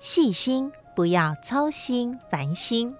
细心，不要操心烦心。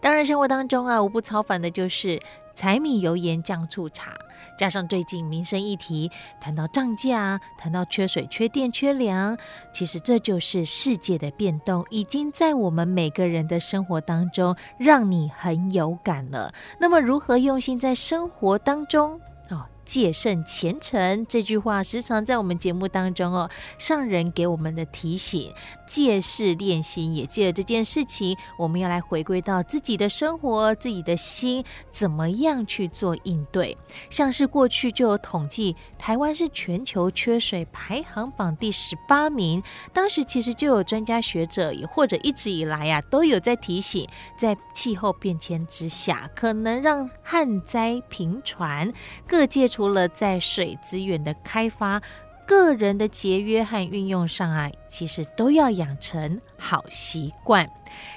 当然，生活当中啊，无不操烦的就是柴米油盐酱醋茶。加上最近民生议题，谈到涨价，谈到缺水、缺电、缺粮，其实这就是世界的变动，已经在我们每个人的生活当中，让你很有感了。那么，如何用心在生活当中？哦戒慎虔诚这句话时常在我们节目当中哦，上人给我们的提醒，借事练心，也借着这件事情，我们要来回归到自己的生活，自己的心怎么样去做应对。像是过去就有统计，台湾是全球缺水排行榜第十八名，当时其实就有专家学者，也或者一直以来呀、啊，都有在提醒，在气候变迁之下，可能让旱灾频传，各界除了在水资源的开发、个人的节约和运用上啊，其实都要养成好习惯。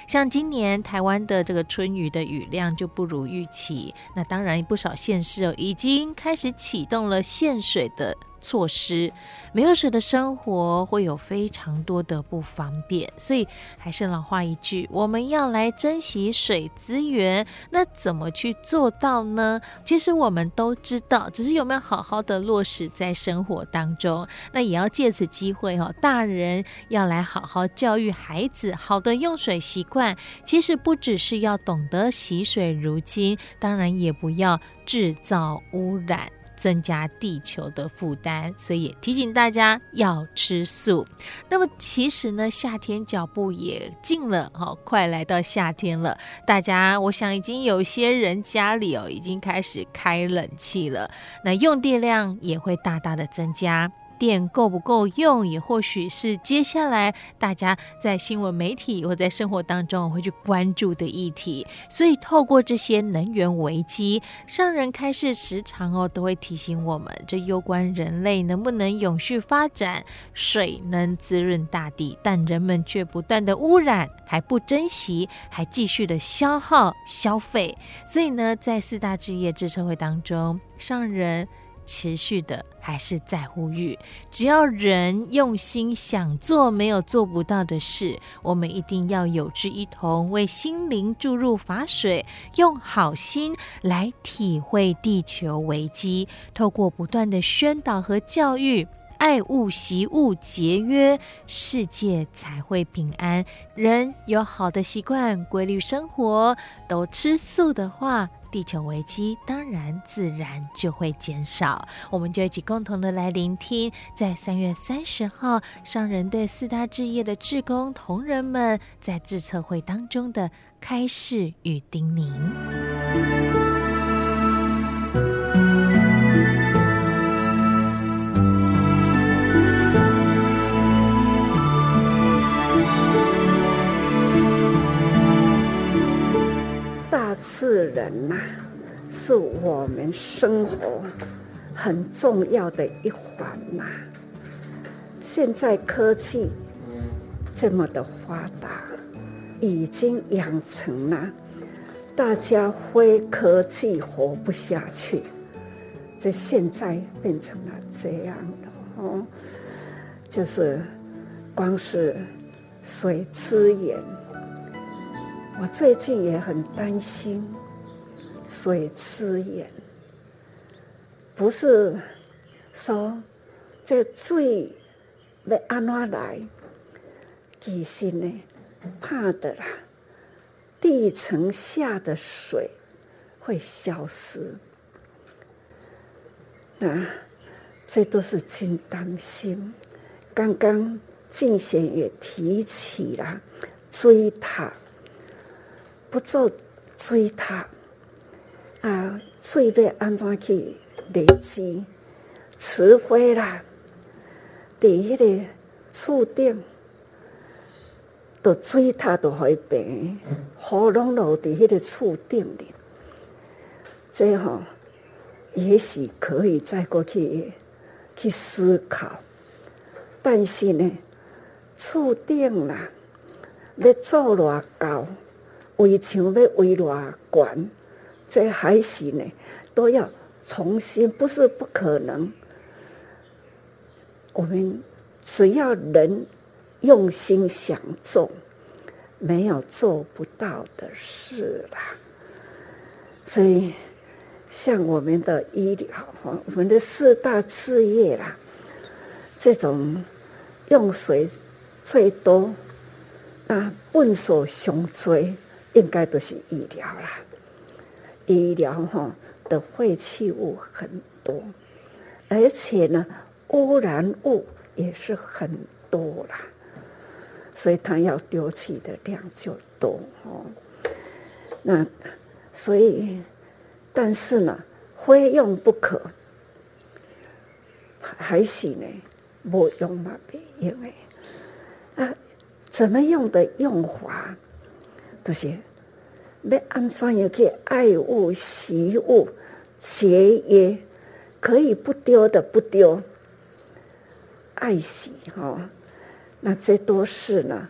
像今年台湾的这个春雨的雨量就不如预期，那当然不少县市哦已经开始启动了限水的措施。没有水的生活会有非常多的不方便，所以还是老话一句，我们要来珍惜水资源。那怎么去做到呢？其实我们都知道，只是有没有好好的落实在生活当中。那也要借此机会哦，大人要来好好教育孩子好的用水习惯。其实不只是要懂得惜水如金，当然也不要制造污染。增加地球的负担，所以也提醒大家要吃素。那么其实呢，夏天脚步也近了，哈，快来到夏天了。大家，我想已经有些人家里哦，已经开始开冷气了，那用电量也会大大的增加。电够不够用，也或许是接下来大家在新闻媒体或在生活当中会去关注的议题。所以，透过这些能源危机，上人开始时常哦都会提醒我们，这攸关人类能不能永续发展。水能滋润大地，但人们却不断的污染，还不珍惜，还继续的消耗消费。所以呢，在四大置业智彻会当中，上人。持续的还是在呼吁，只要人用心想做，没有做不到的事。我们一定要有志一同，为心灵注入法水，用好心来体会地球危机。透过不断的宣导和教育，爱物惜物，节约，世界才会平安。人有好的习惯，规律生活，都吃素的话。地球危机当然自然就会减少，我们就一起共同的来聆听，在三月三十号商人对四大置业的志工同仁们在自测会当中的开示与叮咛。自然呐，是我们生活很重要的一环呐。现在科技这么的发达，已经养成了大家非科技活不下去。这现在变成了这样的哦，就是光是水资源。我最近也很担心水资源，不是说这水要安怎来，其实呢，怕的啦，地层下的水会消失。那这都是真担心。刚刚静贤也提起了追塔，不做追他啊，水要安怎去累积？除非啦，在迄个厝顶，都追他都会平，雨拢落在迄个厝顶里。这吼，也许可以再过去去思考。但是呢，厝顶啦，要做偌高，围墙要围偌悬，这还是呢，都要重新，不是不可能。我们只要人用心想做，没有做不到的事啦。所以，像我们的医疗，我们的四大事业啦，这种用水最多啊，粪扫上多，应该都是医疗啦。医疗哈的废弃物很多，而且呢。污染物也是很多啦，所以它要丢弃的量就多哦。那所以，但是呢，非用不可，还是呢，不用嘛，因为啊，怎么用的用法，这些。要安怎样去爱物惜物节约，可以不丢的不丢。爱惜哈，那这都是呢，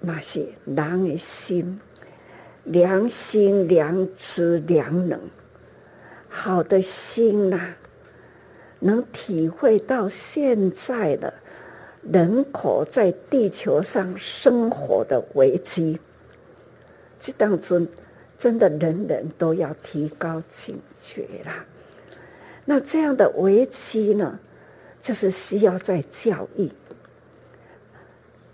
那些人的心、良心、良知、良能，好的心呐、能体会到现在的人口在地球上生活的危机，这当中真的人人都要提高警觉啦。那这样的危机呢？就是需要在教育，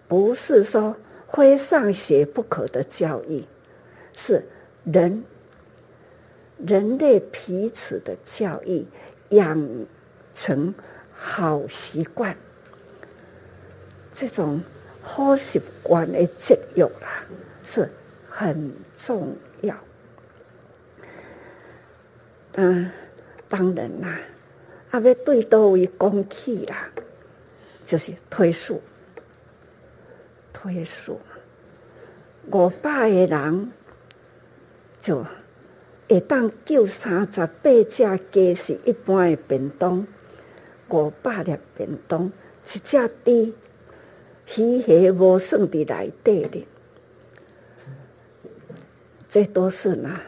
不是说非上学不可的教育，是人人类彼此的教育，养成好习惯，这种好习惯的教育啦，是很重要。嗯，当然啦。啊，要对多位讲起啦，就是推数，推数，五百个人就会当救三十八只鸡是一般的便当，五百粒便当，一只猪鱼虾无算伫内底哩，这都是呢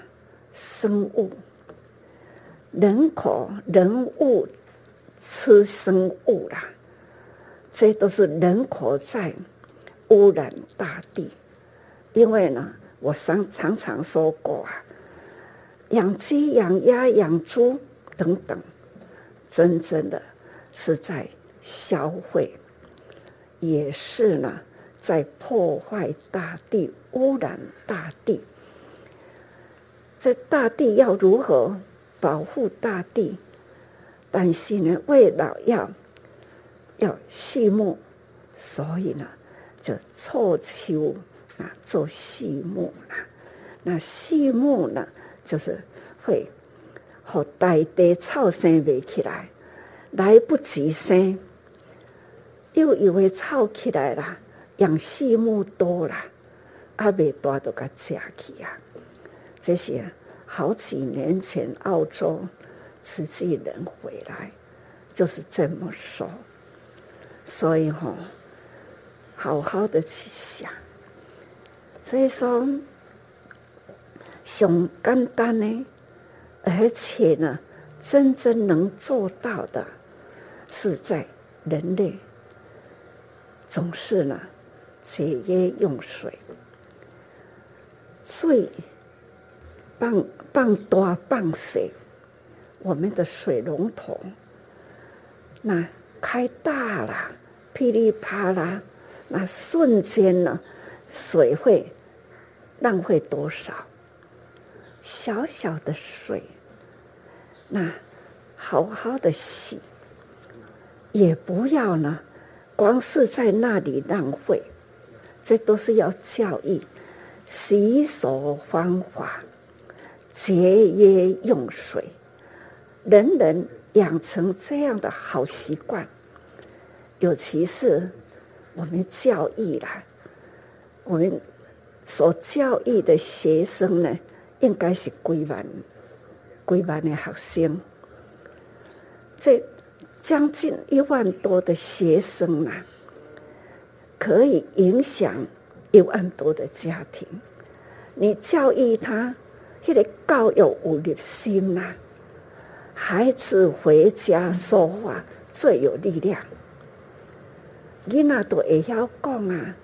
生物。人口、人物、吃生物啦，这都是人口在污染大地。因为呢，我常常常说过啊，养鸡、养鸭、养猪等等，真正的是在消费，也是呢，在破坏大地、污染大地。这大地要如何？保护大地，但是呢，为了要要畜牧，所以呢，就凑秋啊做畜牧啦。那畜牧呢，就是会和大地草生不起来，来不及生，又以为草起来了，养畜牧多了，阿未大都给吃去啊，这些。好几年前，澳洲慈济人回来，就是这么说。所以哈，好好的去想。所以说，上简单呢，而且呢，真正能做到的，是在人类总是呢节约用水，最棒。放大放小，我们的水龙头那开大了，噼里啪啦，那瞬间呢，水会浪费多少？小小的水，那好好的洗，也不要呢，光是在那里浪费。这都是要教育洗手方法，节约用水，人人养成这样的好习惯。尤其是我们教育啦，我们所教育的学生呢，应该是规万、规万的学生，这将近一万多的学生啊。可以影响一万多的家庭。你教育他，那个教育有入心啊，孩子回家说话最有力量。囡仔都会晓讲啊，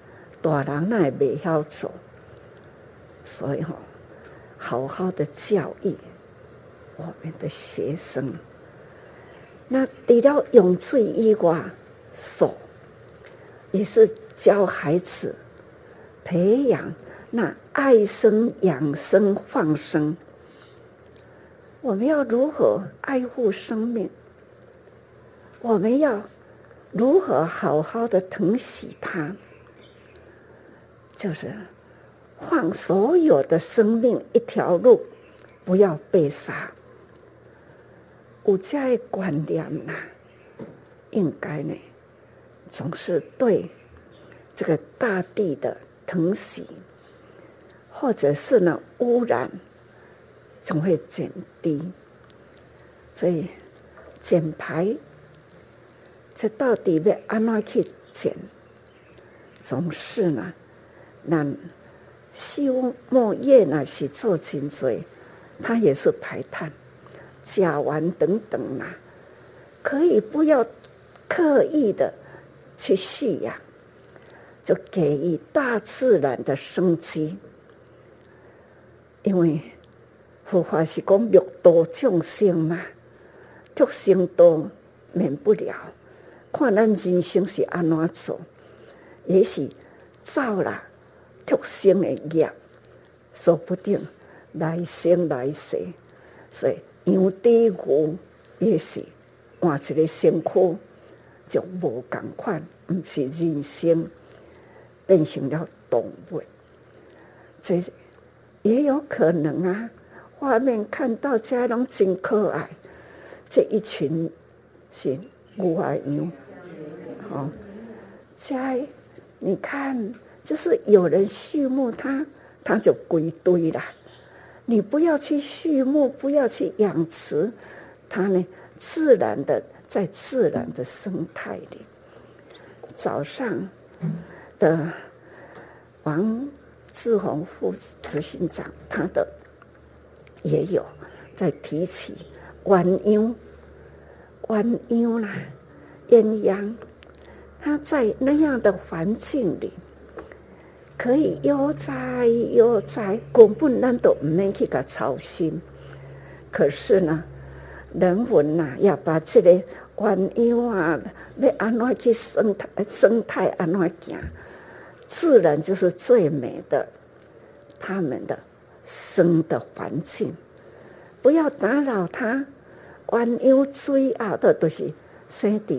大人那也未晓做。所以吼，好好的教育我们的学生。那除了用水以外，手也是。教孩子培养那爱生、养生、放生。我们要如何爱护生命？我们要如何好好的疼惜它？就是放所有的生命一条路，不要被杀。有这样的观念呐，应该呢，总是对。这个大地的疼惜，或者是呢污染，总会减低。所以减排，这到底要按哪去减？总是呢，那畜牧业呢是做真多，它也是排碳、甲烷等等啊，可以不要刻意的去蓄养。就给予大自然的生机，因为佛法是讲六道众生嘛，畜生道免不了。看咱人生是安怎做，也是造了畜生的业，说不定来生来世，所以养猪牛也是换一个身躯，就无共款，不是人生。变成了动物，这也有可能啊。画面看到这样真可爱，这一群是牛啊羊，好，这你看，就是有人畜牧它，它就归堆了。你不要去畜牧，不要去养殖，它呢，自然的在自然的生态里，早上。的王志宏副执行长，他的也有在提起鸳鸯，鸳鸯啦，鸳鸯，他在那样的环境里可以悠哉悠哉，根本咱都唔免去个操心。可是呢，人文呐要把这个鸳鸯啊，要安怎去生态生态安怎行？自然就是最美的，他们的生的环境，不要打扰它。鸳鸯最爱的都是生在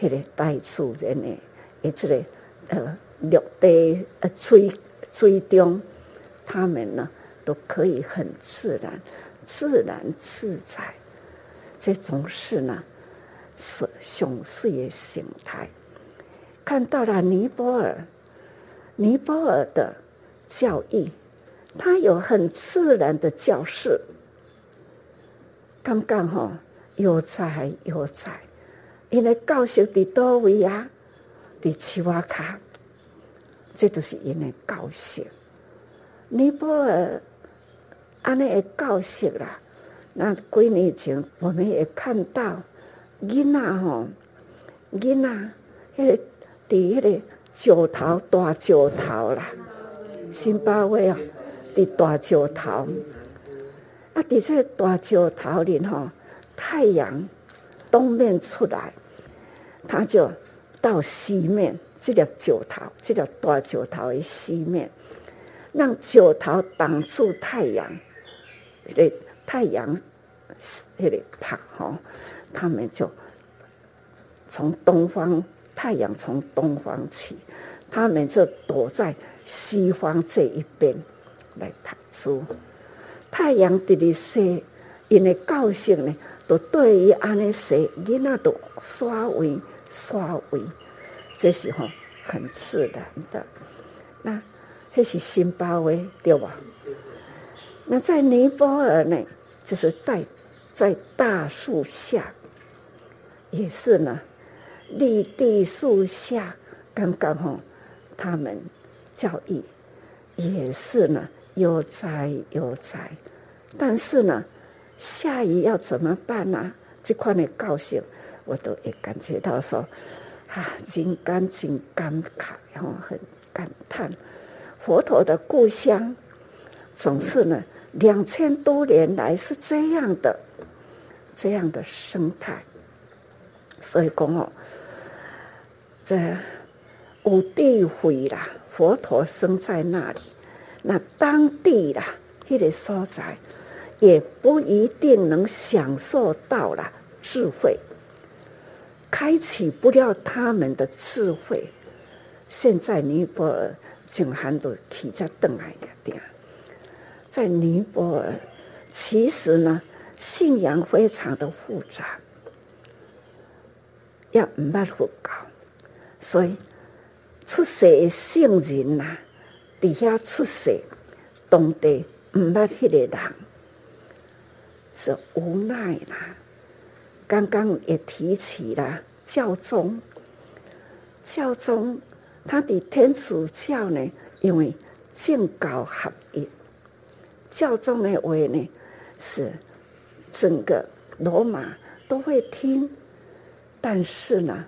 迄个大自然的，诶，这个呃绿地呃水水中，他们呢都可以很自然、自然自在。这种是呢是雄狮的形态。看到了尼泊尔。尼泊尔的教育，它有很自然的教室，刚刚好悠哉悠哉，因为教室在多位啊，在七瓦卡，这都是因为教室。尼泊尔安尼的教室啦，那几年前我们也看到，囡仔吼，囡仔迄个伫迄个。石头大石头啦，辛巴威啊，的大石头。啊，在这大石头里哈，太阳东面出来，它就到西面这粒石头，这粒大石头的西面，让石头挡住太阳，那个太阳那个怕吼，他们就从东方，太阳从东方起，他们就躲在西方这一边来读书。太阳直直西，因为高兴呢，都对于安尼西，囡仔都刷位刷位。这时候很自然的，那那是新巴威对吧？那在尼泊尔呢，就是在在大树下，也是呢，立地树下，刚刚好，他们教育也是呢，悠哉悠哉，但是呢，下雨要怎么办呢？这块的高兴，我都也感觉到说。啊，真感真感慨，然后很感叹，佛陀的故乡总是呢，两千多年来是这样的，这样的生态。所以讲哦，这有智慧啦，佛陀生在那里，那当地啦，那个所在也不一定能享受到了智慧。开启不了他们的智慧。现在尼泊尔竟然都起在邓来的点，在尼泊尔，其实呢，信仰非常的复杂，也唔捌佛教，所以出世的圣人呐，底下出世，当地唔捌迄个人，是无奈啦。刚刚也提起了教宗，教宗他的天主教呢，因为政教合一，教宗的话呢是整个罗马都会听，但是呢，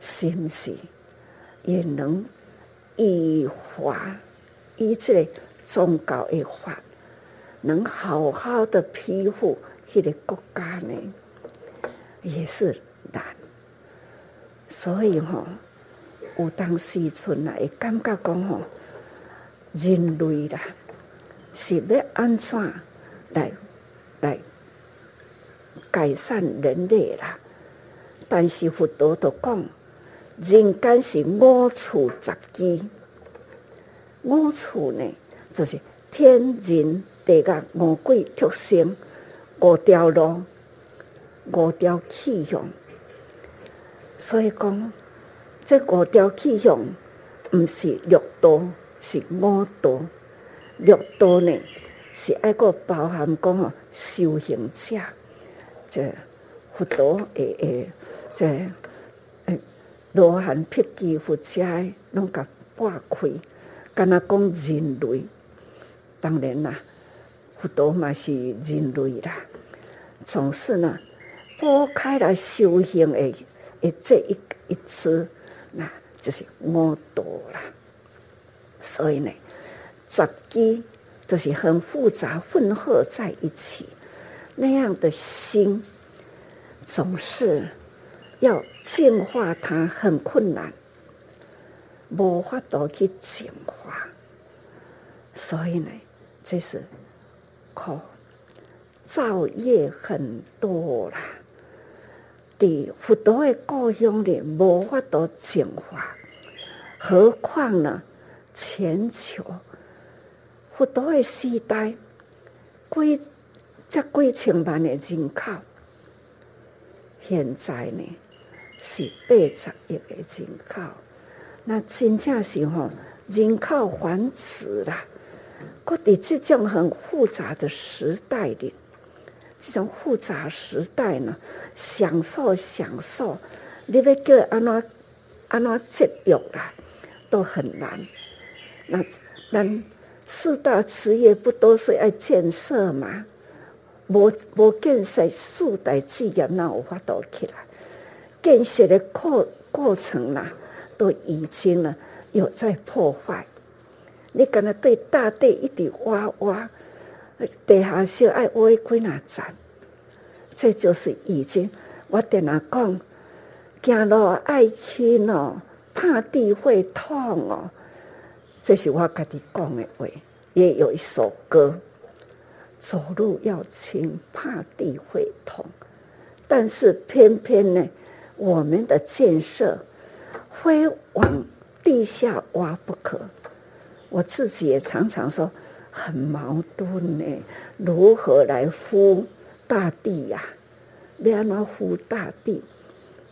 是不是也能以法以这个宗教的法，能好好的庇护这个国家呢？也是难，所以吼、有当时阵来感觉讲吼，人类啦是要安怎来来改善人类啦？但是佛陀都讲，人间是五处杂居，五处呢就是天人地狱五鬼畜生五条路。五条气象，所以讲这五条气象唔是六道，是五道。六道呢是爱个包含讲哦，修行者，这佛陀诶诶，这罗汉辟支佛者拢甲拨开，敢若讲人类，当然啦，佛陀嘛是人类啦，总是呢。拨开来修行的，诶，这一一次，那就是五道啦。所以呢，杂居就是很复杂混合在一起，那样的心总是要净化它很困难，无法度去净化。所以呢，这是靠造业很多啦。的佛陀的故乡里无法度净化，何况呢？全球佛陀的时代，几这几千万的人口，现在呢是八十亿的人口，那真正是吼人口繁殖啦，搁伫这种很复杂的时代里。这种复杂时代呢，享受享受，你要叫安怎安怎节约啦，都很难。那咱四大职业不都是要建设吗？无无建设四大企业，那有法度起来？建设的过过程啦，都已经呢有在破坏。你敢若对大地一直挖挖。地下是爱挖几哪层，这就是已经。我跟他讲，走路爱轻哦，怕地会痛哦。这是我跟你讲的话，也有一首歌，走路要轻，怕地会痛。但是偏偏呢，我们的建设非往地下挖不可。我自己也常常说很矛盾呢，如何来扶大地呀？要怎么扶大地？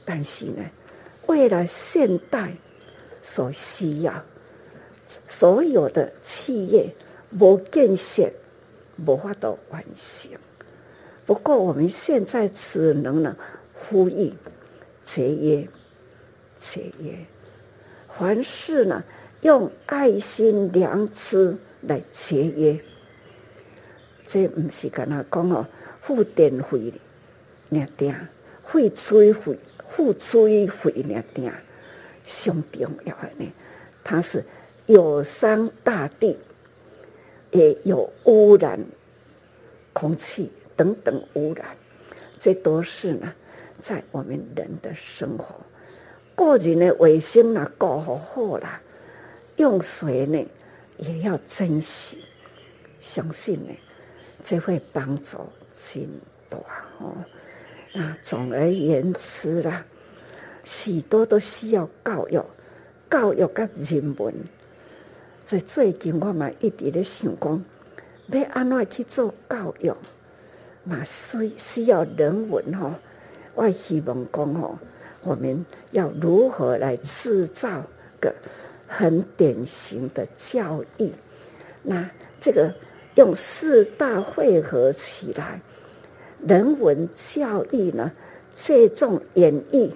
但是呢，为了现代所需要，所有的企业无建设，无法度完成。不过我们现在只能呢呼吁节约，节约，凡事呢用爱心良知来节约。这不是跟他讲哦，付电费，那点付水费，付水费那点上重要的呢，它是有伤大地，也有污染空气。等等污染，这都是呢，在我们人的生活，个人的卫生呢，搞好好啦，用水呢也要珍惜，相信呢，这会帮助很多哦。那总而言之啦，许多都需要教育，教育跟人文。在最近我嘛一直咧想讲，要安怎去做教育？嘛需需要人文哦，我希望讲哦，我们要如何来制造个很典型的教育？那这个用四大汇合起来，人文教育呢，这种演绎，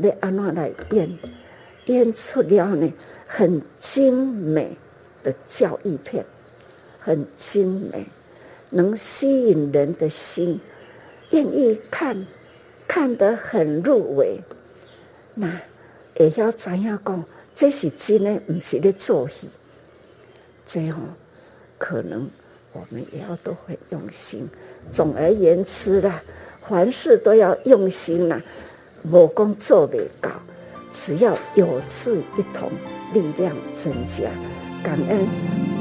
要安怎来演？演出了呢，很精美的教育片，很精美。能吸引人的心，愿意看，看得很入围。那也要怎样讲？这是真的，不是在做戏。这样可能我们也要都会用心。总而言之啦，凡事都要用心啦。无讲做未到，只要有志一同，力量增加，感恩。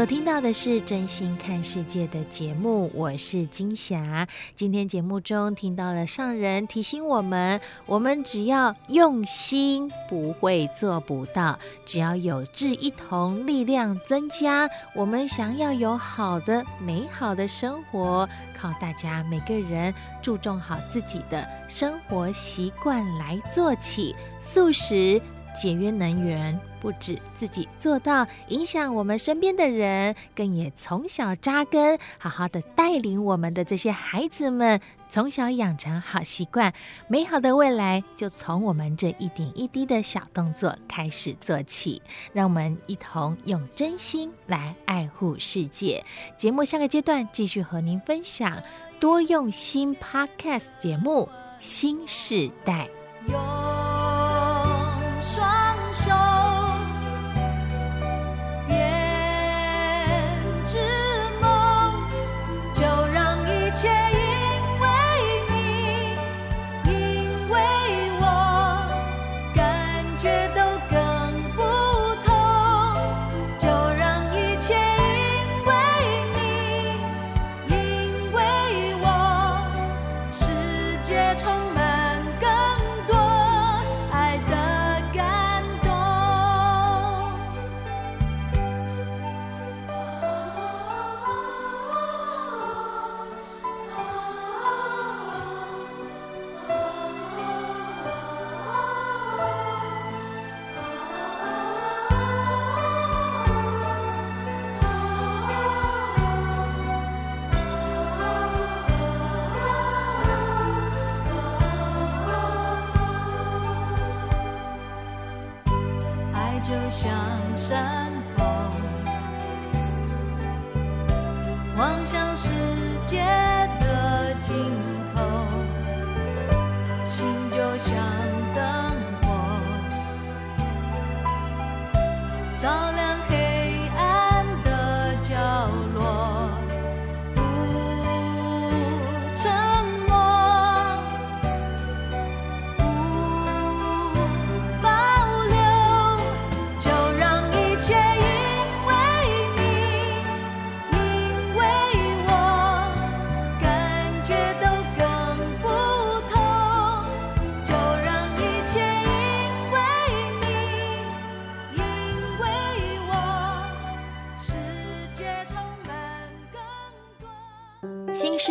所听到的是真心看世界的节目，我是金霞。今天节目中听到了上人提醒我们：我们只要用心，不会做不到；只要有志一同，力量增加。我们想要有好的、美好的生活，靠大家每个人注重好自己的生活习惯来做起，素食。节约能源，不止自己做到，影响我们身边的人，更也从小扎根，好好的带领我们的这些孩子们，从小养成好习惯，美好的未来就从我们这一点一滴的小动作开始做起。让我们一同用真心来爱护世界。节目下个阶段继续和您分享多用心 Podcast 节目新时代《向山峰，望向世界的尽头，心就像灯火，照亮。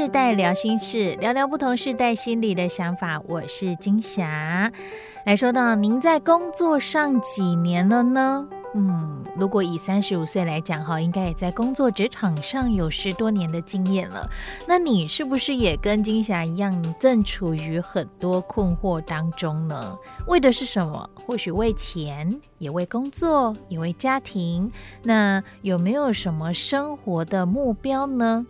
世代聊心事，聊聊不同世代心里的想法。我是金霞，来说到您在工作上几年了呢？嗯，如果以三十五岁来讲哈，应该也在工作职场上有十多年的经验了。那你是不是也跟金霞一样，正处于很多困惑当中呢？为的是什么？或许为钱，也为工作，也为家庭。那有没有什么生活的目标呢？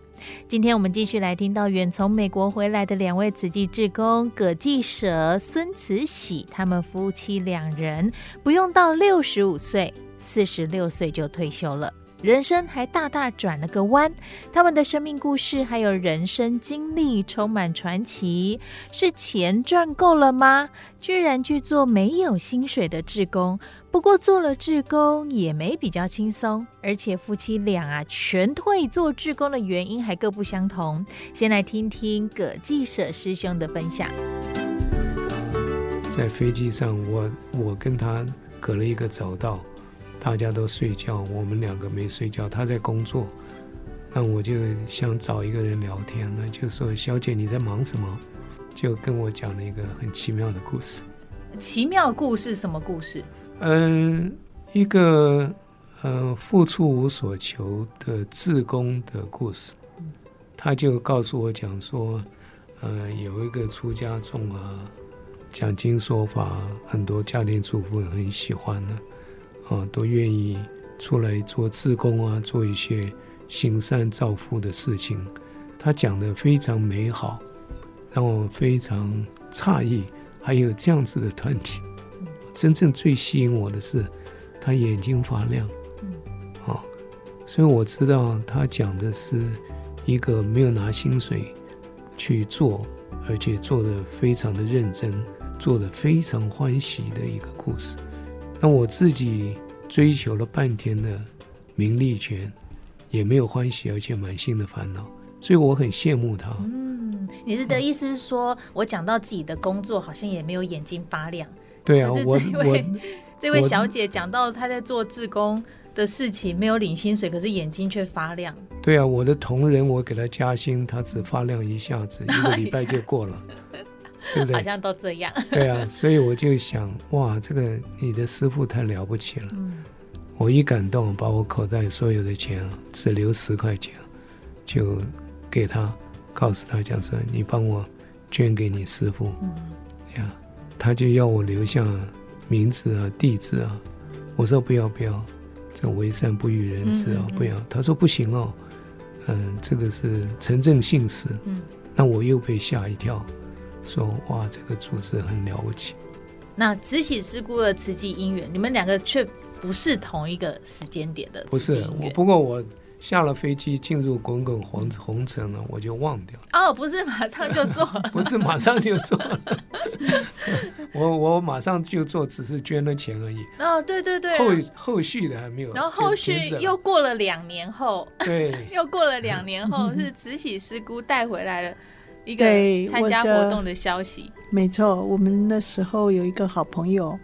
今天我们继续来听到远从美国回来的两位慈济志工葛继舍、孙慈禧，他们夫妻两人不用到六十五岁。四十六岁就退休了，人生还大大转了个弯。他们的生命故事还有人生经历充满传奇。是钱赚够了吗？居然去做没有薪水的志工。不过做了志工也没比较轻松，而且夫妻俩啊全退做志工的原因还各不相同。先来听听葛济舍师兄的分享。在飞机上，我我跟他隔了一个走道。大家都睡觉，我们两个没睡觉。他在工作，那我就想找一个人聊天，那就说：“小姐，你在忙什么？”就跟我讲了一个很奇妙的故事。奇妙故事？什么故事？嗯，一个嗯付出无所求的自工的故事。他就告诉我讲说，呃，有一个出家众啊，讲经说法，很多家庭主妇很喜欢呢。啊，都愿意出来做志工啊，做一些行善造福的事情。他讲的非常美好，让我非常诧异，还有这样子的团体。真正最吸引我的是，他眼睛发亮。啊，所以我知道他讲的是一个没有拿薪水去做，而且做的非常的认真，做的非常欢喜的一个故事。那我自己追求了半天的名利权，也没有欢喜，而且满心的烦恼，所以我很羡慕他。嗯，你是的意思是说，我讲到自己的工作，好像也没有眼睛发亮。对啊，我我这位小姐讲到她在做志工的事情，没有领薪水，可是眼睛却发亮。对啊，我的同仁，我给他加薪，他只发亮一下子，一个礼拜就过了。对不对？好像都这样。对啊，所以我就想，哇，这个你的师傅太了不起了。嗯。我一感动，把我口袋所有的钱只留十块钱，就给他，告诉他讲说，你帮我捐给你师傅。嗯。呀，他就要我留下名字啊、地址啊。我说不要不要，这为善不欲人知啊，不要。他说不行哦，嗯，这个是诚正信实。嗯。那我又被吓一跳。说哇，这个组织很了不起。那慈禧师姑的慈济姻缘，你们两个却不是同一个时间点的。不是我，不过我下了飞机进入滚滚红红尘了，我就忘掉了。哦，不是马上就做了，不是马上就做了。我我马上就做，只是捐了钱而已。哦，对对对。后后续的还没有。然后后续又过了两年后，对，又过了两年后 是慈禧师姑带回来了。一个参加活动的消息，没错。我们那时候有一个好朋友，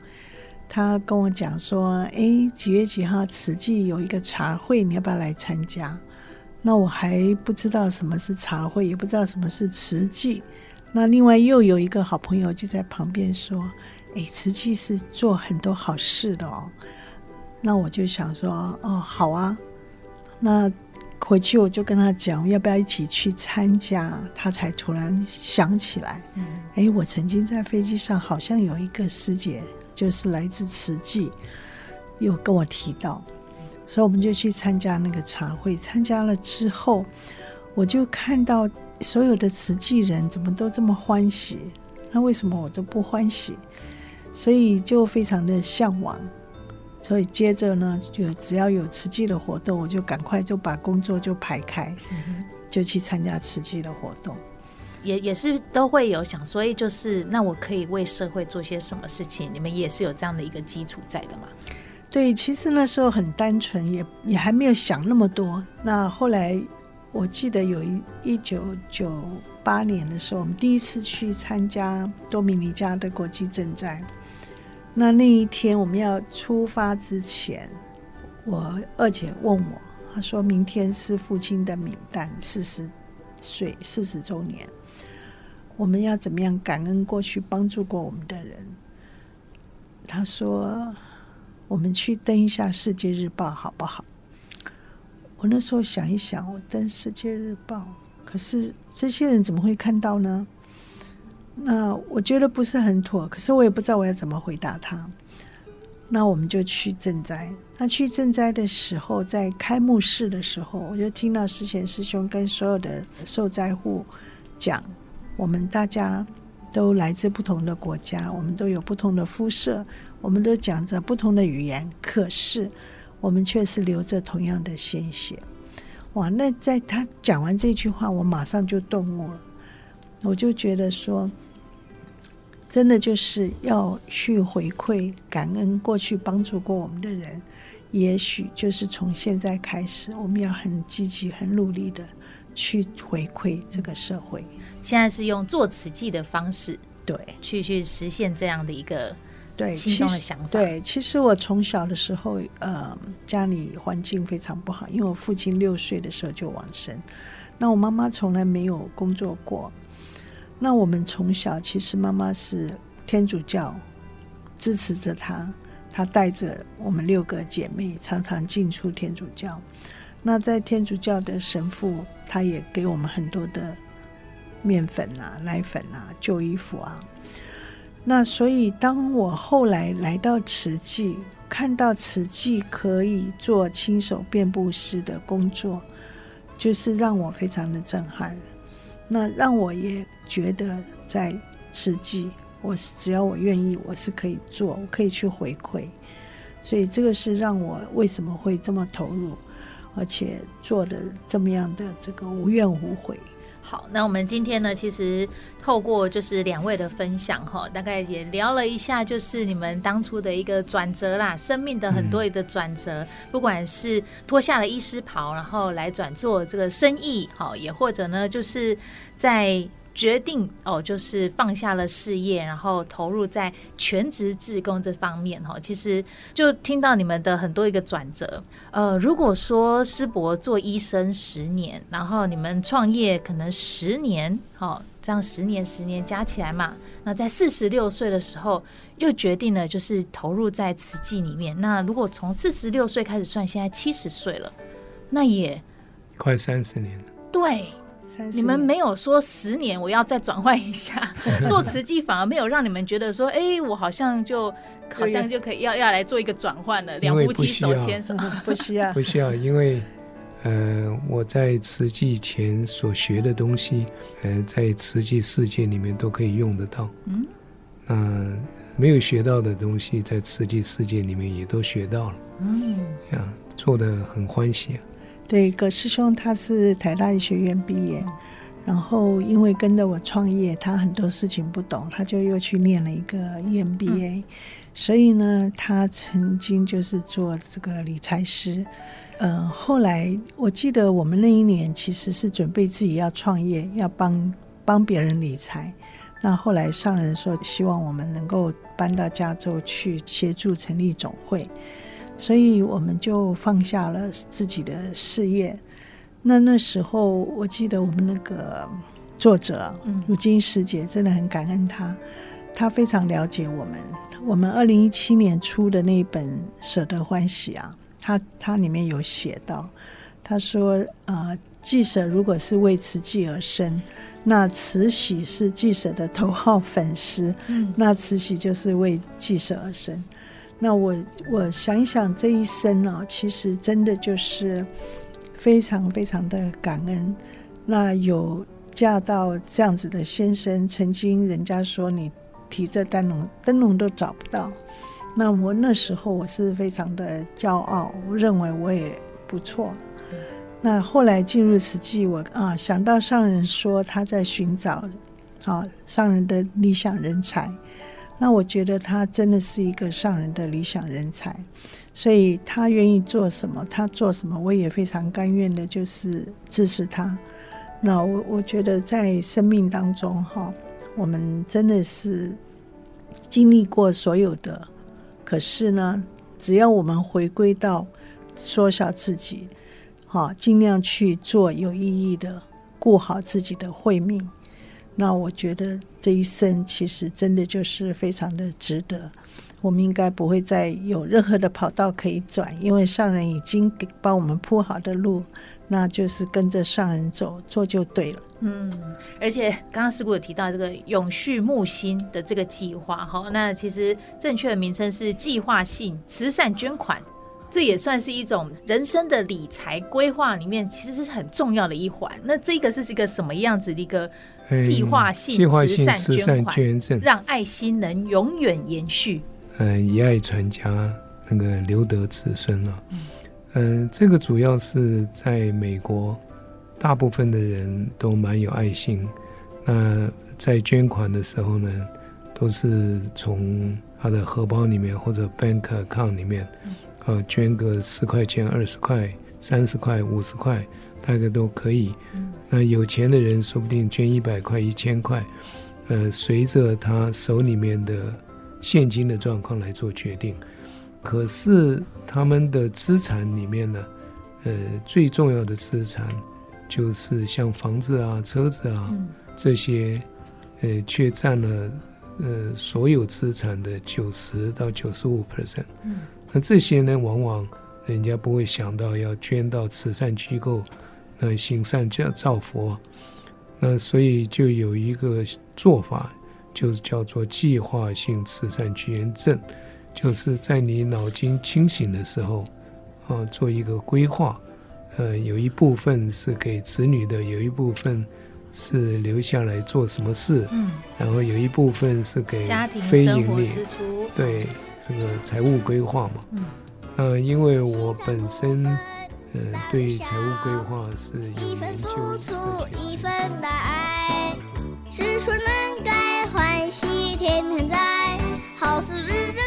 他跟我讲说：“哎，几月几号慈济有一个茶会，你要不要来参加？”那我还不知道什么是茶会，也不知道什么是慈济。那另外又有一个好朋友就在旁边说：“哎，慈济是做很多好事的哦。”那我就想说：“哦，好啊。”那。回去我就跟他讲，要不要一起去参加？他才突然想起来，嗯，哎，我曾经在飞机上好像有一个师姐，就是来自慈济，有跟我提到，所以我们就去参加那个茶会。参加了之后，我就看到所有的慈济人怎么都这么欢喜，那为什么我都不欢喜？所以就非常的向往。所以接着呢，就只要有慈济的活动，我就赶快就把工作就排开，嗯、就去参加慈济的活动。也也是都会有想，所以就是那我可以为社会做些什么事情？你们也是有这样的一个基础在的嘛？对，其实那时候很单纯，也也还没有想那么多。那后来我记得有一一九九八年的时候，我们第一次去参加多米尼加的国际赈灾。那那一天我们要出发之前，我二姐问我，她说明天是父亲的冥诞，四十岁四十周年，我们要怎么样感恩过去帮助过我们的人？她说：“我们去登一下《世界日报》好不好？”我那时候想一想，我登《世界日报》，可是这些人怎么会看到呢？那我觉得不是很妥，可是我也不知道我要怎么回答他。那我们就去赈灾。那去赈灾的时候，在开幕式的时候，我就听到思贤师兄跟所有的受灾户讲：我们大家都来自不同的国家，我们都有不同的肤色，我们都讲着不同的语言，可是我们却是流着同样的鲜血。哇！那在他讲完这句话，我马上就顿悟了，我就觉得说。真的就是要去回馈感恩过去帮助过我们的人，也许就是从现在开始，我们要很积极、很努力的去回馈这个社会。现在是用做慈济的方式，对，去去实现这样的一个对心中的想法。对，其实我从小的时候，呃，家里环境非常不好，因为我父亲六岁的时候就往生，那我妈妈从来没有工作过。那我们从小其实妈妈是天主教，支持着她，她带着我们六个姐妹常常进出天主教。那在天主教的神父，他也给我们很多的面粉啊、奶粉啊、旧衣服啊。那所以当我后来来到慈济，看到慈济可以做亲手遍布施的工作，就是让我非常的震撼。那让我也觉得，在实际，我只要我愿意，我是可以做，我可以去回馈。所以这个是让我为什么会这么投入，而且做的这么样的这个无怨无悔。好，那我们今天呢，其实透过就是两位的分享哈，大概也聊了一下，就是你们当初的一个转折啦，生命的很多的转折，不管是脱下了医师袍，然后来转做这个生意，好，也或者呢，就是在。决定哦，就是放下了事业，然后投入在全职志工这方面哈。其实就听到你们的很多一个转折。呃，如果说师伯做医生十年，然后你们创业可能十年，哦，这样十年十年加起来嘛，那在四十六岁的时候又决定了就是投入在慈济里面。那如果从四十六岁开始算，现在七十岁了，那也快三十年了。对。你们没有说十年我要再转换一下 做慈济，反而没有让你们觉得说，哎、欸，我好像就好像就可以要要来做一个转换了，两夫妻手牵手，不需要，不需要，因为呃，我在慈济前所学的东西，呃，在慈济世界里面都可以用得到。嗯，那没有学到的东西，在慈济世界里面也都学到了。嗯，呀，做的很欢喜。对，葛师兄他是台大医学院毕业，然后因为跟着我创业，他很多事情不懂，他就又去念了一个 EMBA，嗯，所以呢，他曾经就是做这个理财师。嗯、呃，后来我记得我们那一年其实是准备自己要创业，要帮帮别人理财。那后来上人说希望我们能够搬到加州去协助成立总会。所以我们就放下了自己的事业。那那时候，我记得我们那个作者，如今师姐真的很感恩他，他非常了解我们。我们二零一七年出的那一本《舍得欢喜》啊，他他里面有写到，他说：呃，记舍如果是为慈济而生，那慈禧是记舍的头号粉丝，那慈禧就是为记舍而生。那我我想一想，这一生呢、啊，其实真的就是非常非常的感恩。那有嫁到这样子的先生，曾经人家说你提着灯笼灯笼都找不到。那我那时候我是非常的骄傲，我认为我也不错。那后来进入慈济，我啊想到上人说他在寻找啊上人的理想人才。那我觉得他真的是一个上人的理想人才，所以他愿意做什么，他做什么，我也非常甘愿的，就是支持他。那我我觉得在生命当中哈，我们真的是经历过所有的，可是呢，只要我们回归到缩小自己，好，尽量去做有意义的顾好自己的慧命。那我觉得这一生其实真的就是非常的值得。我们应该不会再有任何的跑道可以转，因为上人已经给帮我们铺好的路，那就是跟着上人走，做就对了。嗯，而且刚刚师姑有提到这个永续木星的这个计划，哈，那其实正确的名称是计划性慈善捐款。这也算是一种人生的理财规划里面，其实是很重要的一环。那这个是一个什么样子的一个计划性慈善捐赠，让爱心能永远延续？嗯，以爱传家，那个留得子孙啊。嗯、呃，这个主要是在美国，大部分的人都蛮有爱心。那在捐款的时候呢，都是从他的荷包里面或者 bank account 里面。呃，捐个十块钱、二十块、三十块、五十块，大概都可以。那有钱的人说不定捐一百块、一千块，呃，随着他手里面的现金的状况来做决定。可是他们的资产里面呢，呃，最重要的资产就是像房子啊、车子啊这些，呃，却占了呃所有资产的九十到九十五 percent。那这些呢，往往人家不会想到要捐到慈善机构，那行善叫造福。那所以就有一个做法，就是叫做计划性慈善捐赠，就是在你脑筋清醒的时候，啊，做一个规划。呃，有一部分是给子女的，有一部分是留下来做什么事，嗯，然后有一部分是给非盈利，对。这个财务规划嘛，嗯，呃，因为我本身，呃，对财务规划是有研究的。一份的爱，是说能该欢喜天天在，好事日日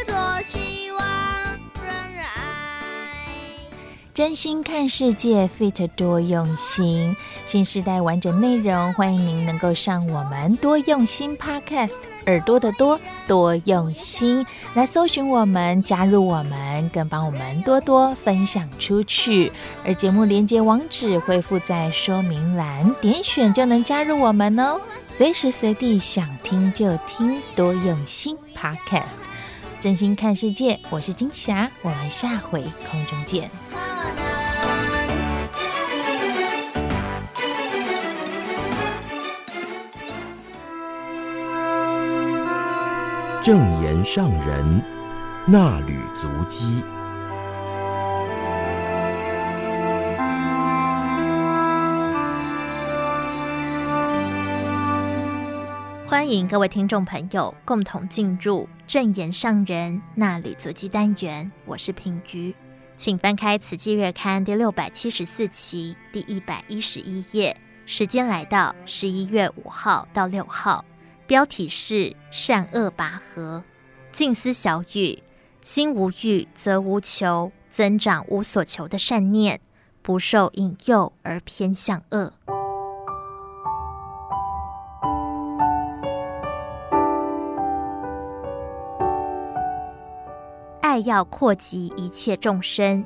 真心看世界，Fit 多用心，新时代完整内容，欢迎您能够上我们多用心 Podcast。耳朵的多，多用心来搜寻我们，加入我们，更帮我们多多分享出去。而节目连接网址会附在说明栏，点选就能加入我们哦。随时随地想听就听，多用心 Podcast，真心看世界。我是金霞，我们下回空中见。正言上人那履足迹，欢迎各位听众朋友共同进入正言上人那履足迹单元。我是品瑜，请翻开《慈济月刊》第六百七十四期第一百一十一页，时间来到十一月五号到六号。标题是善恶拔河，静思小语：心无欲则无求，增长无所求的善念，不受引诱而偏向恶。爱要扩及一切众生。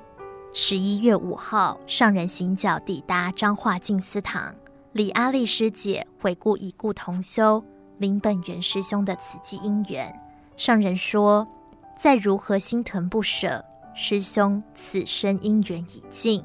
十一月五号，上人行脚抵达彰化静思堂，李阿丽师姐回顾已故同修。林本源师兄的慈济因缘，上人说：再如何心疼不舍，师兄此生因缘已尽，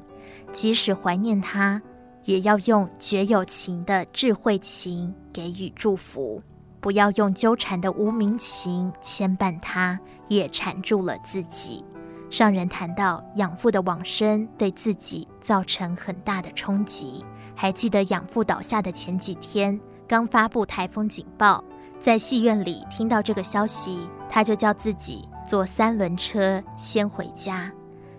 即使怀念他，也要用绝有情的智慧情给予祝福，不要用纠缠的无名情牵绊他，也缠住了自己。上人谈到养父的往生对自己造成很大的冲击，还记得养父倒下的前几天。刚发布台风警报，在戏院里听到这个消息，他就叫自己坐三轮车先回家。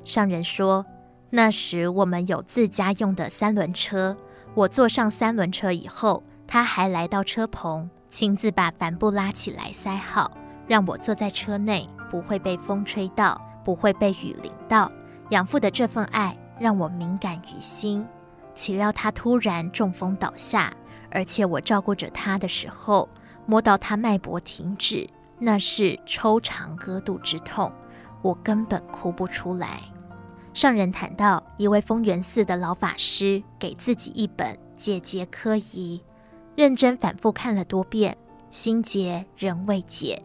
上人说，那时我们有自家用的三轮车，我坐上三轮车以后，他还来到车棚，亲自把帆布拉起来塞好，让我坐在车内，不会被风吹到，不会被雨淋到。养父的这份爱让我敏感于心，岂料他突然中风倒下。而且我照顾着他的时候，摸到他脉搏停止，那是抽肠割肚之痛，我根本哭不出来。上人谈到，一位丰源寺的老法师给自己一本节节科仪，认真反复看了多遍，心结仍未解。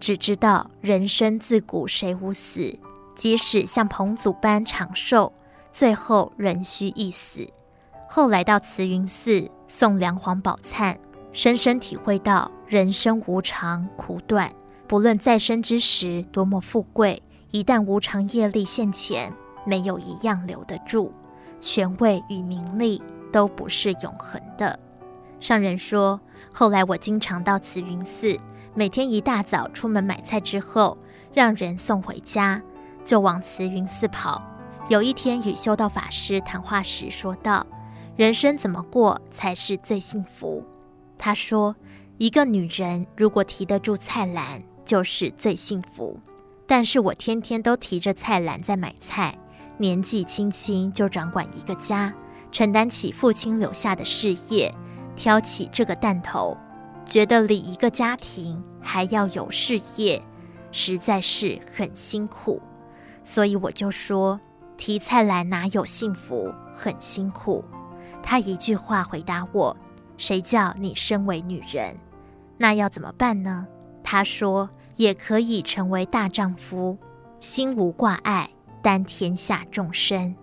只知道人生自古谁无死，即使像彭祖般长寿，最后仍须一死。后来到慈云寺诵梁皇宝忏，深深体会到人生无常苦短，不论在生之时多么富贵，一旦无常业力现前，没有一样留得住。权位与名利都不是永恒的。上人说，后来我经常到慈云寺。每天一大早出门买菜之后，让人送回家，就往慈云寺跑。有一天与修道法师谈话时说道：“人生怎么过才是最幸福？”他说：“一个女人如果提得住菜篮，就是最幸福。但是我天天都提着菜篮在买菜，年纪轻轻就掌管一个家，承担起父亲留下的事业，挑起这个担头。”觉得理一个家庭还要有事业，实在是很辛苦，所以我就说提菜篮哪有幸福，很辛苦。他一句话回答我：“谁叫你身为女人？那要怎么办呢？”他说：“也可以成为大丈夫，心无挂碍，担天下众生。”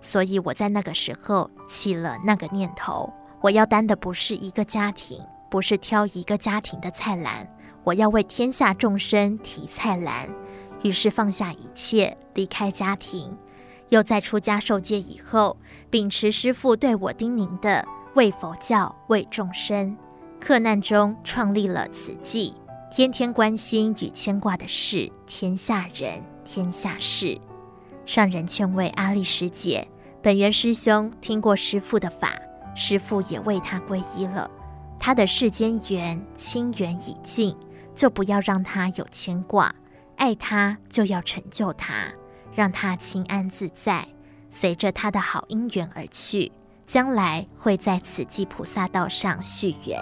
所以我在那个时候起了那个念头：我要担的不是一个家庭。不是挑一个家庭的菜篮，我要为天下众生提菜篮。于是放下一切，离开家庭。又在出家受戒以后，秉持师父对我叮咛的为佛教、为众生，克难中创立了慈济，天天关心与牵挂的是天下人、天下事。上人劝慰阿丽师姐，本源师兄听过师父的法，师父也为他皈依了。他的世间缘亲缘已尽，就不要让他有牵挂；爱他就要成就他，让他清安自在，随着他的好因缘而去，将来会在此济菩萨道上续缘。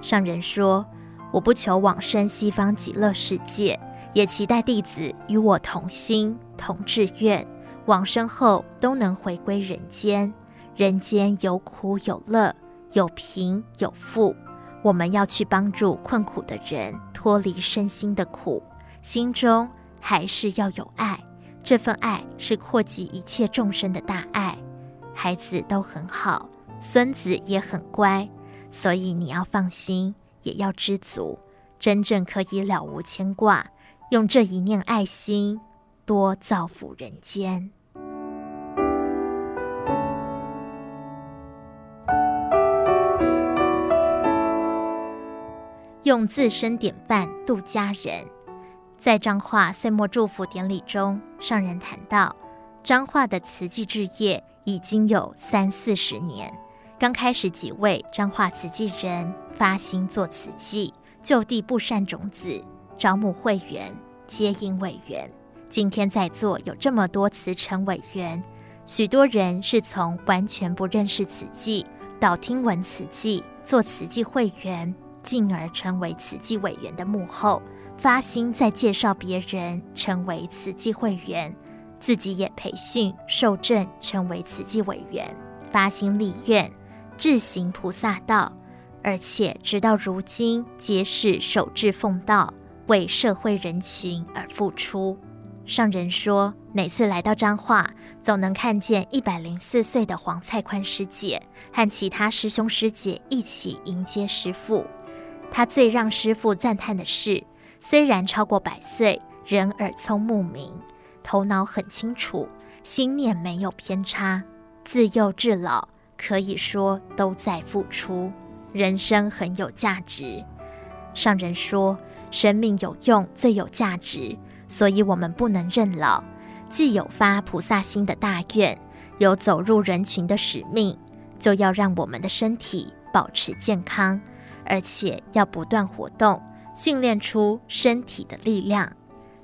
上人说：“我不求往生西方极乐世界，也期待弟子与我同心同志愿，往生后都能回归人间。人间有苦有乐。”有贫有富，我们要去帮助困苦的人脱离身心的苦，心中还是要有爱。这份爱是扩及一切众生的大爱。孩子都很好，孙子也很乖，所以你要放心，也要知足，真正可以了无牵挂，用这一念爱心，多造福人间。用自身典范度家人，在彰化岁末祝福典礼中，上人谈到，彰化的慈济志业已经有三四十年。刚开始几位彰化慈济人发心做慈济，就地布善种子，招募会员，接应委员。今天在座有这么多慈诚委员，许多人是从完全不认识慈济，到听闻慈济，做慈济会员。进而成为慈济委员的幕后，发心再介绍别人成为慈济会员，自己也培训受证成为慈济委员，发心立愿，志行菩萨道，而且直到如今皆是守志奉道，为社会人群而付出。上人说，每次来到彰化，总能看见一百零四岁的黄蔡宽师姐和其他师兄师姐一起迎接师父。他最让师父赞叹的是，虽然超过百岁，仍耳聪目明，头脑很清楚，心念没有偏差。自幼至老，可以说都在付出，人生很有价值。上人说，生命有用，最有价值，所以我们不能认老。既有发菩萨心的大愿，有走入人群的使命，就要让我们的身体保持健康。而且要不断活动，训练出身体的力量。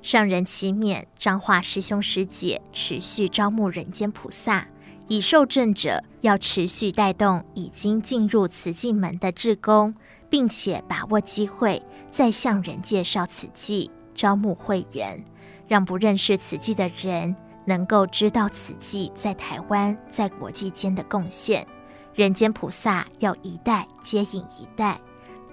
上人祈勉彰化师兄师姐持续招募人间菩萨，已受证者要持续带动已经进入慈济门的志工，并且把握机会再向人介绍慈济，招募会员，让不认识慈济的人能够知道慈济在台湾在国际间的贡献。人间菩萨要一代接引一代。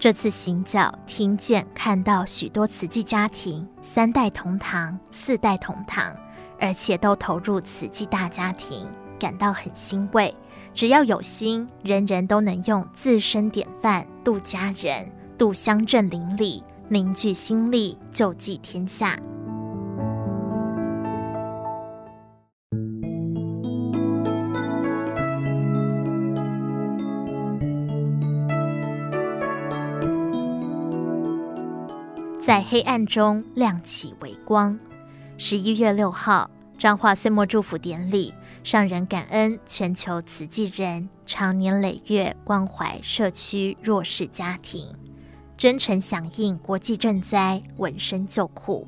这次行脚，听见看到许多慈济家庭，三代同堂，四代同堂，而且都投入慈济大家庭，感到很欣慰。只要有心，人人都能用自身典范度家人，度乡镇邻里，凝聚心力，救济天下。在黑暗中亮起微光。十一月六号，彰化岁末祝福典礼，上人感恩全球慈济人长年累月关怀社区弱势家庭，真诚响应国际赈灾，稳身救苦。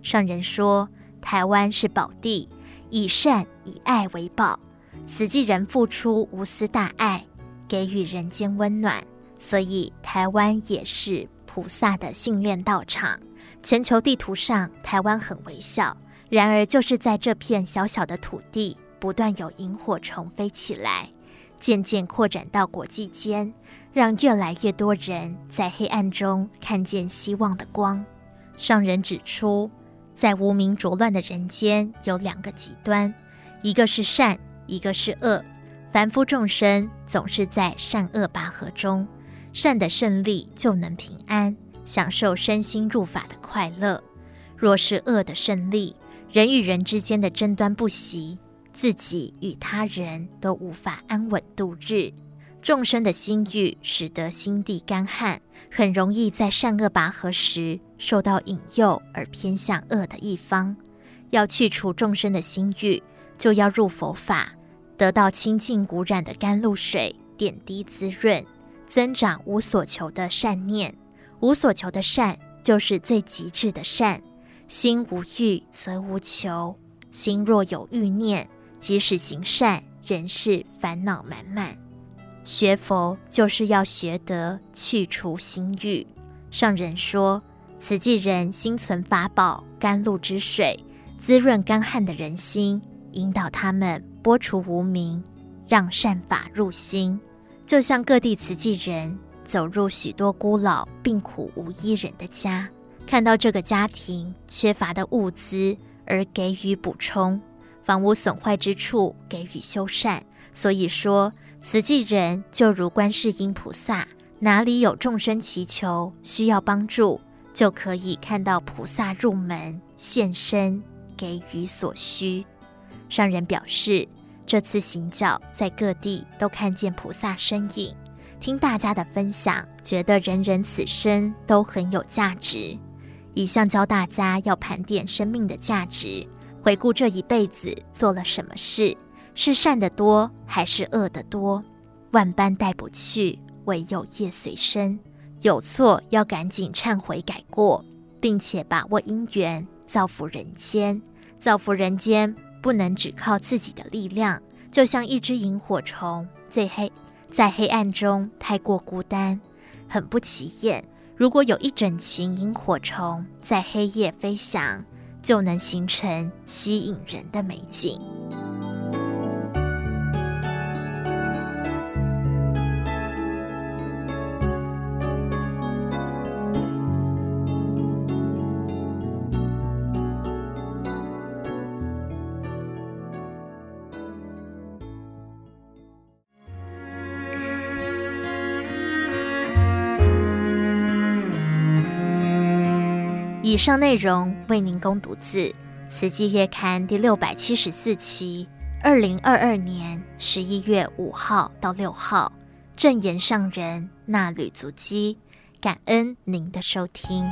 上人说：“台湾是宝地，以善以爱为宝，慈济人付出无私大爱，给予人间温暖，所以台湾也是。”菩萨的训练道场，全球地图上台湾很微小，然而就是在这片小小的土地，不断有萤火虫飞起来，渐渐扩展到国际间，让越来越多人在黑暗中看见希望的光。上人指出，在无明浊乱的人间，有两个极端，一个是善，一个是恶，凡夫众生总是在善恶拔河中。善的胜利就能平安，享受身心入法的快乐；若是恶的胜利，人与人之间的争端不息，自己与他人都无法安稳度日。众生的心欲使得心地干旱，很容易在善恶拔河时受到引诱而偏向恶的一方。要去除众生的心欲，就要入佛法，得到清净无染的甘露水，点滴滋润。增长无所求的善念，无所求的善就是最极致的善。心无欲则无求，心若有欲念，即使行善，仍是烦恼满满。学佛就是要学得去除心欲。上人说，慈济人心存法宝，甘露之水，滋润干旱的人心，引导他们拨除无明，让善法入心。就像各地慈济人走入许多孤老、病苦无依人的家，看到这个家庭缺乏的物资而给予补充，房屋损坏之处给予修缮。所以说，慈济人就如观世音菩萨，哪里有众生祈求需要帮助，就可以看到菩萨入门现身，给予所需。上人表示。这次行脚，在各地都看见菩萨身影，听大家的分享，觉得人人此生都很有价值。一向教大家要盘点生命的价值，回顾这一辈子做了什么事，是善的多还是恶的多？万般带不去，唯有业随身。有错要赶紧忏悔改过，并且把握因缘，造福人间，造福人间。不能只靠自己的力量，就像一只萤火虫，在黑在黑暗中太过孤单，很不起眼。如果有一整群萤火虫在黑夜飞翔，就能形成吸引人的美景。以上内容为您公读自《慈济月刊》第六百七十四期，二零二二年十一月五号到六号，正言上人衲履足迹，感恩您的收听。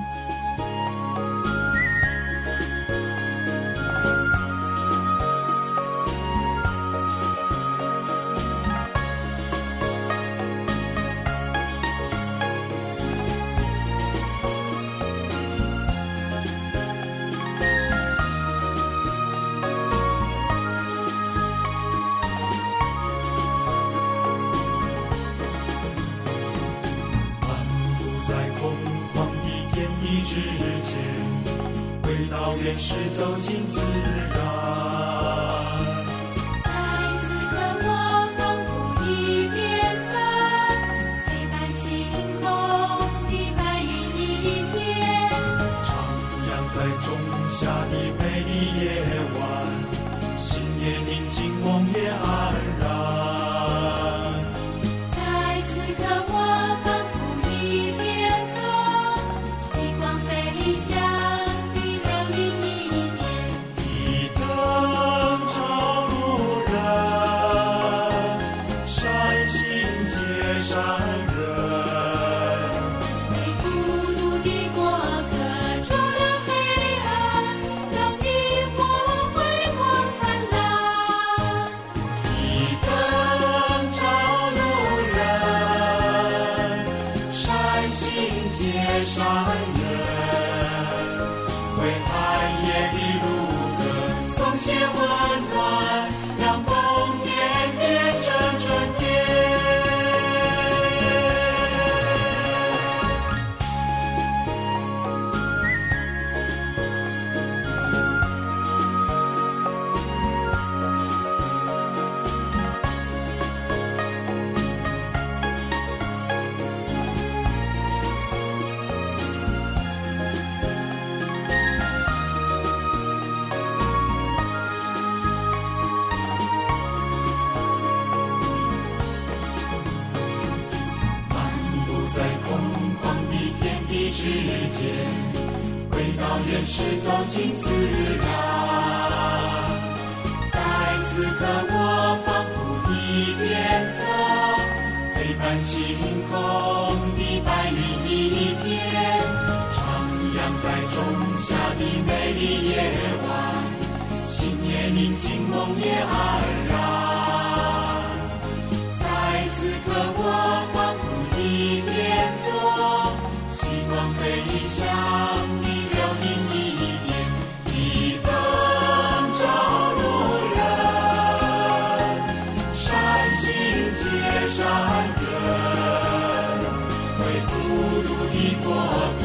是走进自慈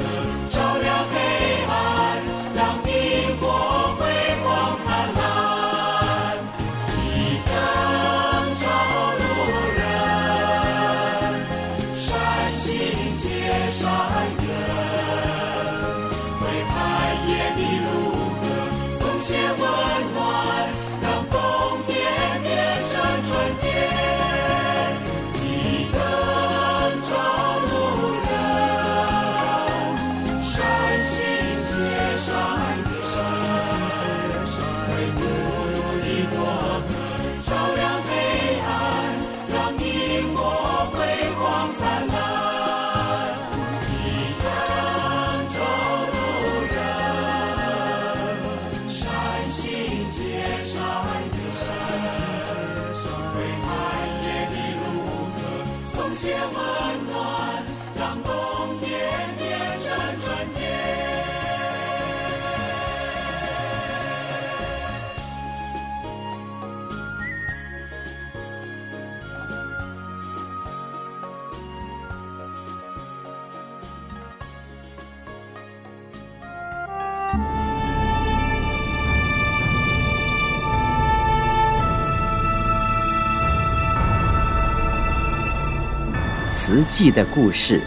记的故事，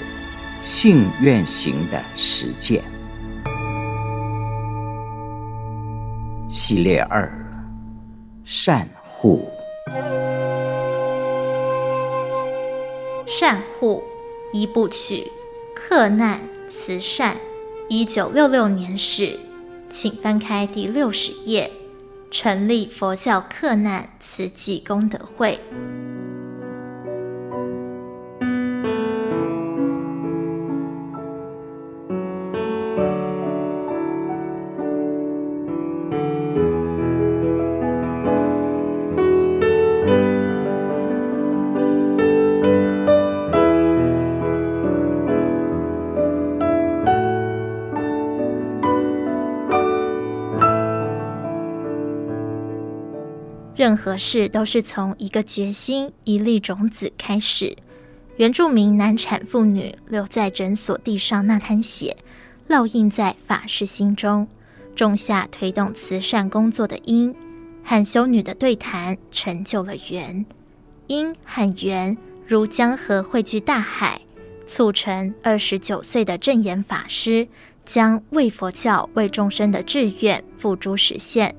信愿行的实践系列二：善护。善护一部曲，克难慈善，一九六六年始，请翻开第六十页，成立佛教克难慈济功德会。任何事都是从一个决心、一粒种子开始。原住民难产妇女留在诊所地上那滩血，烙印在法师心中，种下推动慈善工作的因。和修女的对谈成就了缘，因和缘如江河汇聚大海，促成二十九岁的正言法师将为佛教、为众生的志愿付诸实现。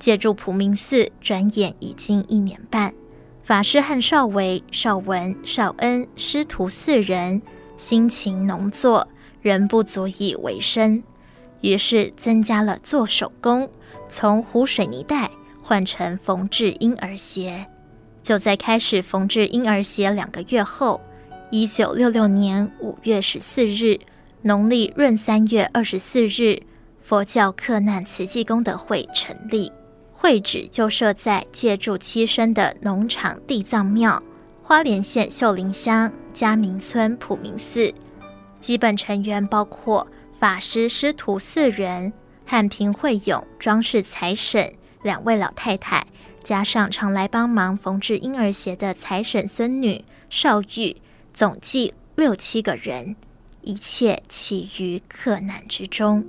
借助普明寺，转眼已经一年半。法师和少维、少文、少恩师徒四人辛勤农作，仍不足以为生，于是增加了做手工，从糊水泥袋换成缝制婴儿鞋。就在开始缝制婴儿鞋两个月后，一九六六年五月十四日，农历闰三月二十四日，佛教克难慈济功德会成立。会址就设在借住栖身的农场地藏庙，花莲县秀林乡嘉明村普明寺。基本成员包括法师师徒四人，汉平惠勇装饰财婶两位老太太，加上常来帮忙缝制婴儿鞋的财婶孙女少玉，总计六七个人。一切起于克难之中。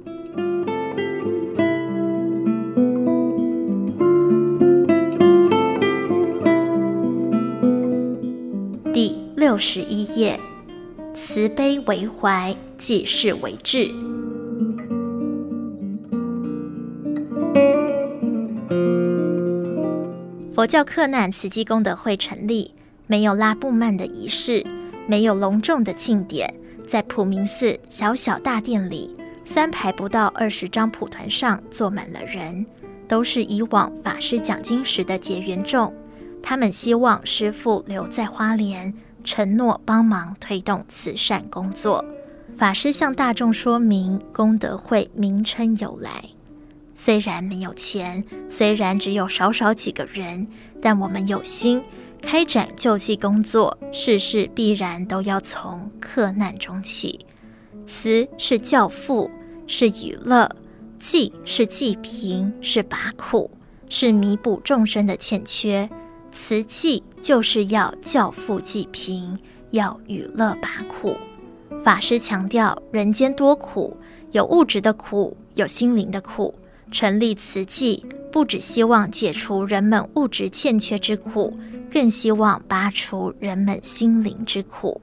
六十一页，慈悲为怀，济世为志。佛教克难慈济功德会成立，没有拉布曼的仪式，没有隆重的庆典，在普明寺小小大殿里，三排不到二十张蒲团上坐满了人，都是以往法师讲经时的结缘众。他们希望师父留在花莲。承诺帮忙推动慈善工作。法师向大众说明功德会名称由来。虽然没有钱，虽然只有少少几个人，但我们有心开展救济工作，事事必然都要从克难中起。慈是教父，是娱乐；济是济贫，是拔苦，是弥补众生的欠缺。慈济就是要教富济贫，要娱乐拔苦。法师强调，人间多苦，有物质的苦，有心灵的苦。成立慈济，不只希望解除人们物质欠缺之苦，更希望拔除人们心灵之苦。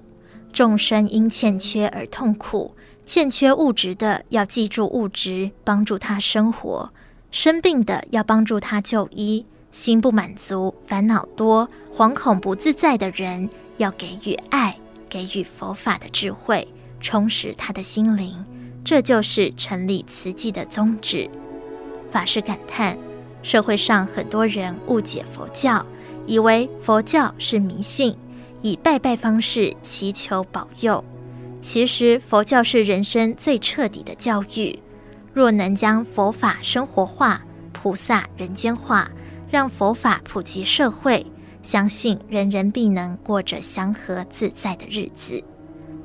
众生因欠缺而痛苦，欠缺物质的要记住物质，帮助他生活；生病的要帮助他就医。心不满足、烦恼多、惶恐不自在的人，要给予爱，给予佛法的智慧，充实他的心灵。这就是成立慈济的宗旨。法师感叹：社会上很多人误解佛教，以为佛教是迷信，以拜拜方式祈求保佑。其实佛教是人生最彻底的教育。若能将佛法生活化、菩萨人间化。让佛法普及社会，相信人人必能过着祥和自在的日子。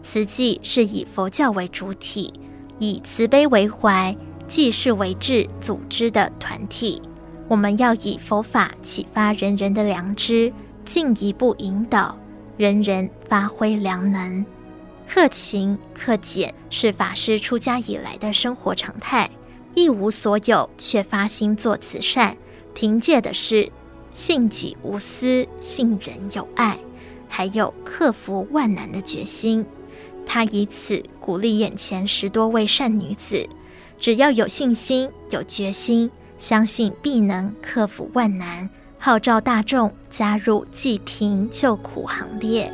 慈济是以佛教为主体，以慈悲为怀、济世为志组织的团体。我们要以佛法启发人人的良知，进一步引导人人发挥良能。克勤克俭是法师出家以来的生活常态，一无所有却发心做慈善。凭借的是信己无私、信人有爱，还有克服万难的决心。他以此鼓励眼前十多位善女子：只要有信心、有决心，相信必能克服万难。号召大众加入济贫救苦行列。